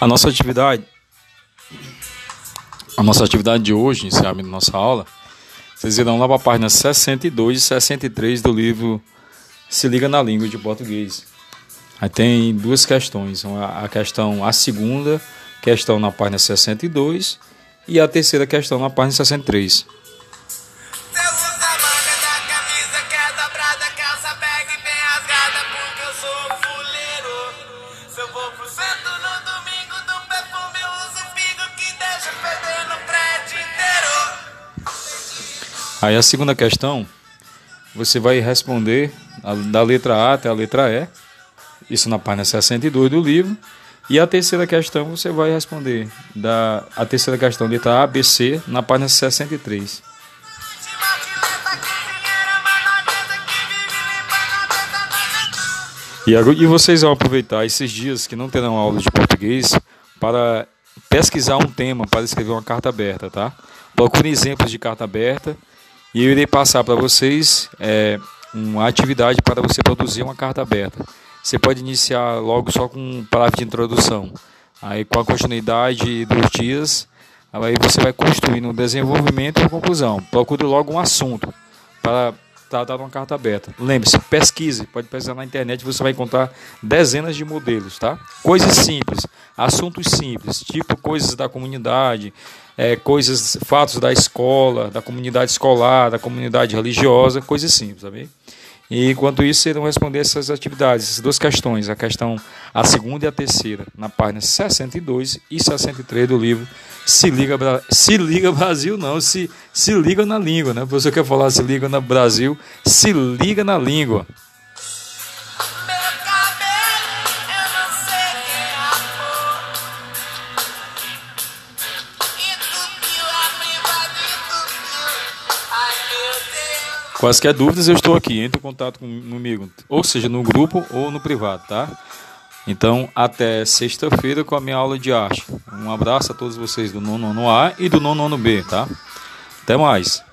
A nossa atividade, a nossa atividade de hoje, da nossa aula, vocês irão lá para a página 62 e 63 do livro Se Liga na Língua de Português. Aí tem duas questões, a questão, a segunda questão na página 62 e a terceira questão na página 63. Aí a segunda questão, você vai responder da letra A até a letra E, isso na página 62 do livro. E a terceira questão você vai responder da a terceira questão letra A, B, C na página 63. E, e vocês vão aproveitar esses dias que não terão aula de português para pesquisar um tema para escrever uma carta aberta, tá? Procure exemplos de carta aberta e eu irei passar para vocês é, uma atividade para você produzir uma carta aberta. Você pode iniciar logo só com um palavra de introdução. Aí com a continuidade dos dias, aí você vai construindo um desenvolvimento e conclusão. Procure logo um assunto para tratar uma carta aberta. Lembre-se, pesquise, pode pesquisar na internet, você vai encontrar dezenas de modelos, tá? Coisas simples, assuntos simples, tipo coisas da comunidade, é, coisas, fatos da escola, da comunidade escolar, da comunidade religiosa, coisas simples, tá bem? E enquanto isso, irão responder essas atividades, essas duas questões, a questão, a segunda e a terceira, na página 62 e 63 do livro Se Liga, se liga Brasil, não, se, se liga na língua, né? Você quer falar se liga no Brasil, se liga na língua. Quaisquer dúvidas, eu estou aqui. Entre em contato comigo, ou seja, no grupo ou no privado, tá? Então, até sexta-feira com a minha aula de arte. Um abraço a todos vocês do nono ano A e do nono ano B, tá? Até mais.